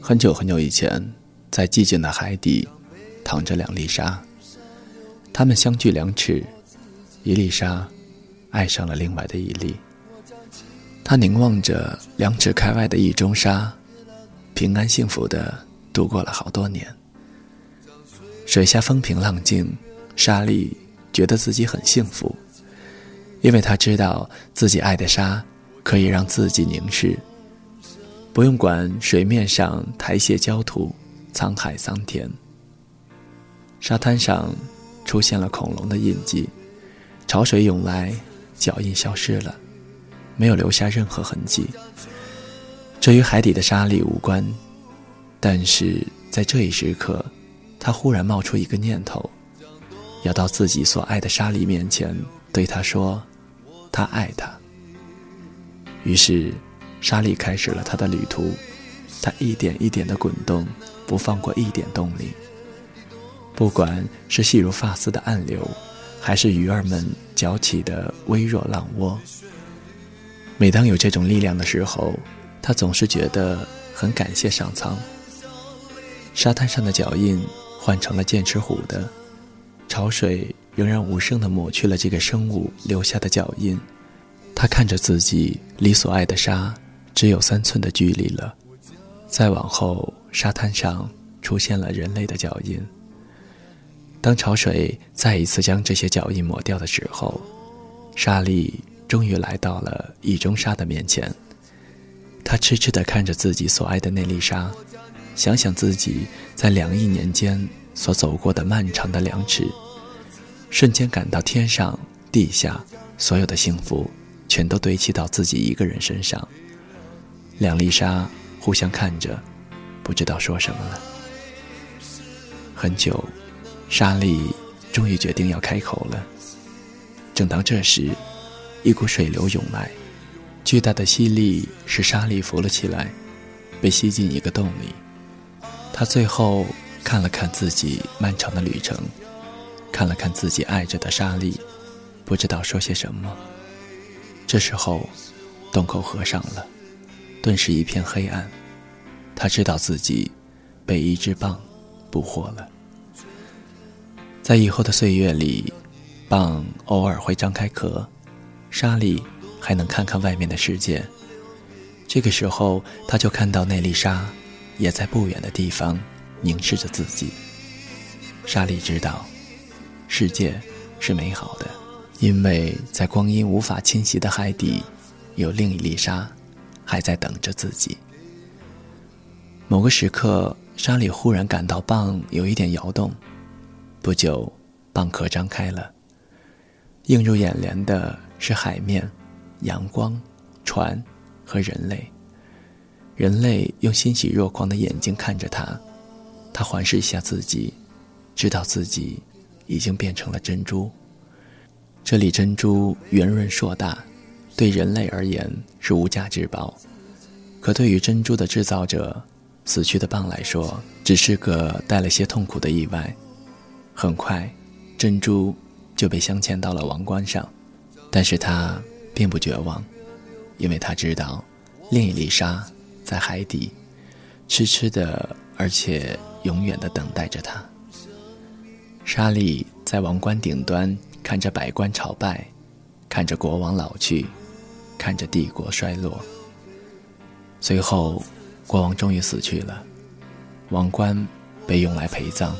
很久很久以前，在寂静的海底，躺着两粒沙。它们相距两尺，一粒沙爱上了另外的一粒。他凝望着两尺开外的一中沙，平安幸福的度过了好多年。水下风平浪静，沙粒觉得自己很幸福，因为他知道自己爱的沙可以让自己凝视，不用管水面上苔藓焦土、沧海桑田。沙滩上出现了恐龙的印记，潮水涌来，脚印消失了。没有留下任何痕迹，这与海底的沙粒无关。但是在这一时刻，他忽然冒出一个念头，要到自己所爱的沙粒面前，对他说：“他爱他。”于是，沙莉开始了他的旅途。她一点一点的滚动，不放过一点动力。不管是细如发丝的暗流，还是鱼儿们搅起的微弱浪窝。每当有这种力量的时候，他总是觉得很感谢上苍。沙滩上的脚印换成了剑齿虎的，潮水仍然无声地抹去了这个生物留下的脚印。他看着自己离所爱的沙只有三寸的距离了。再往后，沙滩上出现了人类的脚印。当潮水再一次将这些脚印抹掉的时候，沙粒。终于来到了易中沙的面前，他痴痴地看着自己所爱的那粒沙，想想自己在两亿年间所走过的漫长的两尺，瞬间感到天上地下所有的幸福，全都堆砌到自己一个人身上。两粒沙互相看着，不知道说什么了。很久，沙粒终于决定要开口了。正当这时，一股水流涌来，巨大的吸力使沙粒浮了起来，被吸进一个洞里。他最后看了看自己漫长的旅程，看了看自己爱着的沙粒，不知道说些什么。这时候，洞口合上了，顿时一片黑暗。他知道自己被一只蚌捕获了。在以后的岁月里，蚌偶尔会张开壳。沙粒还能看看外面的世界，这个时候他就看到那粒沙，也在不远的地方凝视着自己。沙粒知道，世界是美好的，因为在光阴无法侵袭的海底，有另一粒沙，还在等着自己。某个时刻，沙里忽然感到蚌有一点摇动，不久，蚌壳张开了，映入眼帘的。是海面、阳光、船和人类。人类用欣喜若狂的眼睛看着他，他环视一下自己，知道自己已经变成了珍珠。这粒珍珠圆润硕大，对人类而言是无价之宝，可对于珍珠的制造者——死去的蚌来说，只是个带了些痛苦的意外。很快，珍珠就被镶嵌到了王冠上。但是他并不绝望，因为他知道，另一粒沙在海底，痴痴的，而且永远的等待着他。沙粒在王冠顶端看着百官朝拜，看着国王老去，看着帝国衰落。随后，国王终于死去了，王冠被用来陪葬。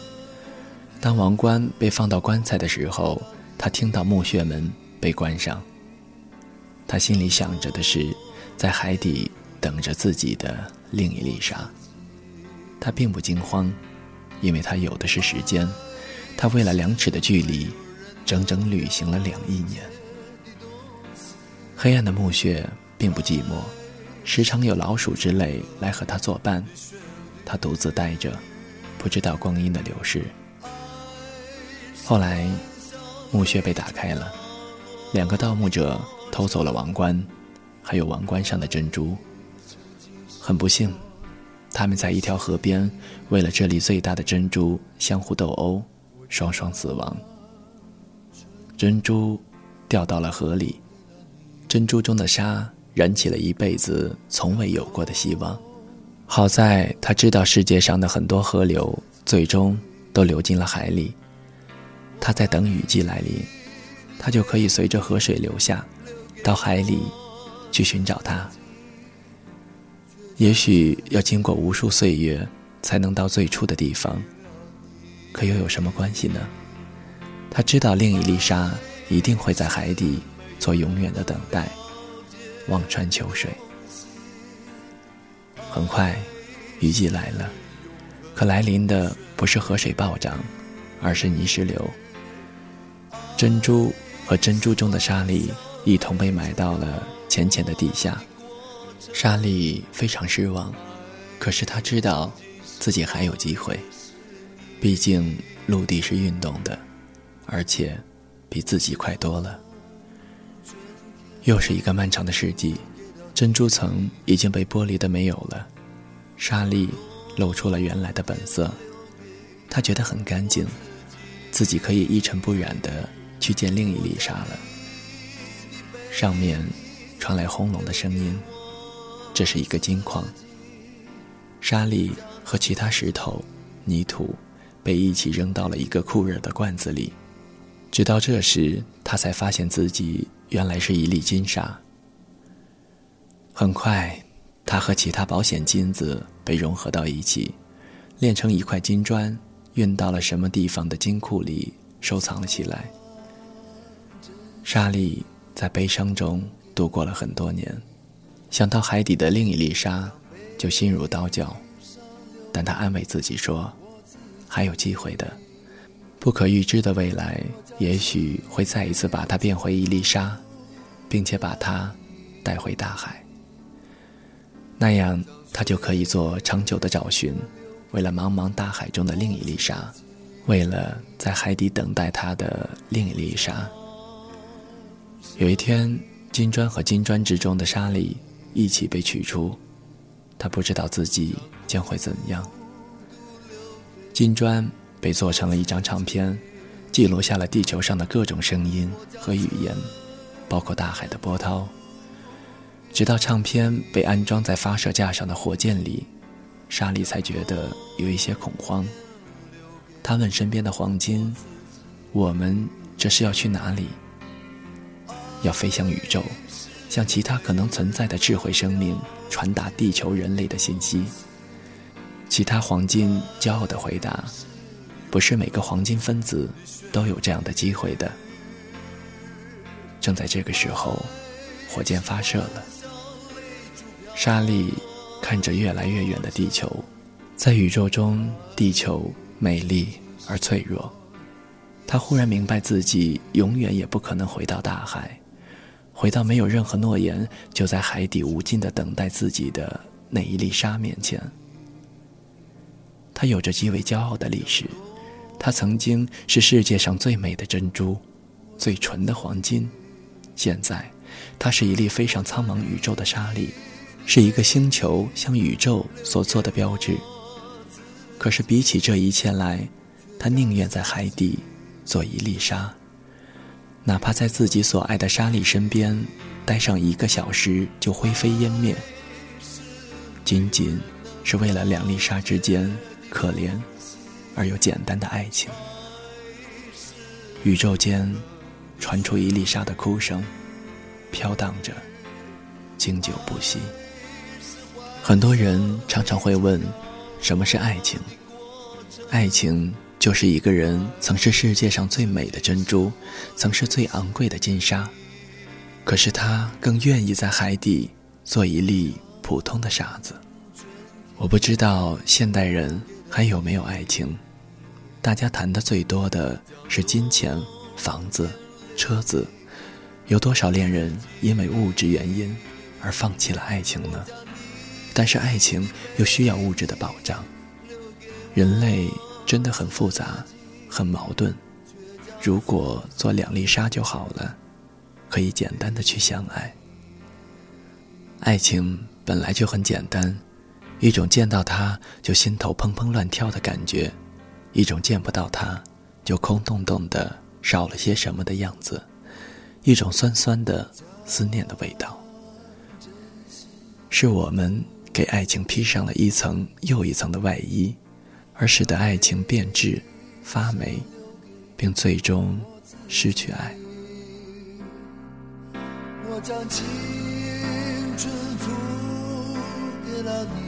当王冠被放到棺材的时候，他听到墓穴门。被关上，他心里想着的是，在海底等着自己的另一粒沙。他并不惊慌，因为他有的是时间。他为了两尺的距离，整整旅行了两亿年。黑暗的墓穴并不寂寞，时常有老鼠之类来和他作伴。他独自待着，不知道光阴的流逝。后来，墓穴被打开了。两个盗墓者偷走了王冠，还有王冠上的珍珠。很不幸，他们在一条河边为了这里最大的珍珠相互斗殴，双双死亡。珍珠掉到了河里，珍珠中的沙燃起了一辈子从未有过的希望。好在他知道世界上的很多河流最终都流进了海里。他在等雨季来临，他就可以随着河水流下，到海里去寻找它。也许要经过无数岁月，才能到最初的地方。可又有什么关系呢？他知道另一粒沙一定会在海底做永远的等待，望穿秋水。很快，雨季来了，可来临的不是河水暴涨，而是泥石流。珍珠和珍珠中的沙粒一同被埋到了浅浅的地下。沙粒非常失望，可是他知道自己还有机会。毕竟陆地是运动的，而且比自己快多了。又是一个漫长的世纪，珍珠层已经被剥离的没有了，沙粒露出了原来的本色。他觉得很干净，自己可以一尘不染的去见另一粒沙了。上面传来轰隆的声音，这是一个金矿。沙粒和其他石头、泥土。被一起扔到了一个酷热的罐子里，直到这时，他才发现自己原来是一粒金沙。很快，他和其他保险金子被融合到一起，炼成一块金砖，运到了什么地方的金库里收藏了起来。沙莉在悲伤中度过了很多年，想到海底的另一粒沙，就心如刀绞，但他安慰自己说。还有机会的，不可预知的未来，也许会再一次把它变回一粒沙，并且把它带回大海。那样，他就可以做长久的找寻，为了茫茫大海中的另一粒沙，为了在海底等待他的另一粒沙。有一天，金砖和金砖之中的沙粒一起被取出，他不知道自己将会怎样。金砖被做成了一张唱片，记录下了地球上的各种声音和语言，包括大海的波涛。直到唱片被安装在发射架上的火箭里，莎莉才觉得有一些恐慌。他问身边的黄金：“我们这是要去哪里？要飞向宇宙，向其他可能存在的智慧生命传达地球人类的信息。”其他黄金骄傲地回答：“不是每个黄金分子都有这样的机会的。”正在这个时候，火箭发射了。莎莉看着越来越远的地球，在宇宙中，地球美丽而脆弱。她忽然明白自己永远也不可能回到大海，回到没有任何诺言就在海底无尽的等待自己的那一粒沙面前。它有着极为骄傲的历史，它曾经是世界上最美的珍珠，最纯的黄金。现在，它是一粒飞上苍茫宇宙的沙粒，是一个星球向宇宙所做的标志。可是，比起这一切来，他宁愿在海底做一粒沙，哪怕在自己所爱的沙粒身边待上一个小时就灰飞烟灭，仅仅是为了两粒沙之间。可怜而又简单的爱情。宇宙间传出伊丽莎的哭声，飘荡着，经久不息。很多人常常会问：什么是爱情？爱情就是一个人曾是世界上最美的珍珠，曾是最昂贵的金沙，可是他更愿意在海底做一粒普通的沙子。我不知道现代人。还有没有爱情？大家谈的最多的是金钱、房子、车子。有多少恋人因为物质原因而放弃了爱情呢？但是爱情又需要物质的保障。人类真的很复杂，很矛盾。如果做两粒沙就好了，可以简单的去相爱。爱情本来就很简单。一种见到他就心头砰砰乱跳的感觉，一种见不到他就空洞洞的少了些什么的样子，一种酸酸的、思念的味道。是我们给爱情披上了一层又一层的外衣，而使得爱情变质、发霉，并最终失去爱。我将青春付给了你，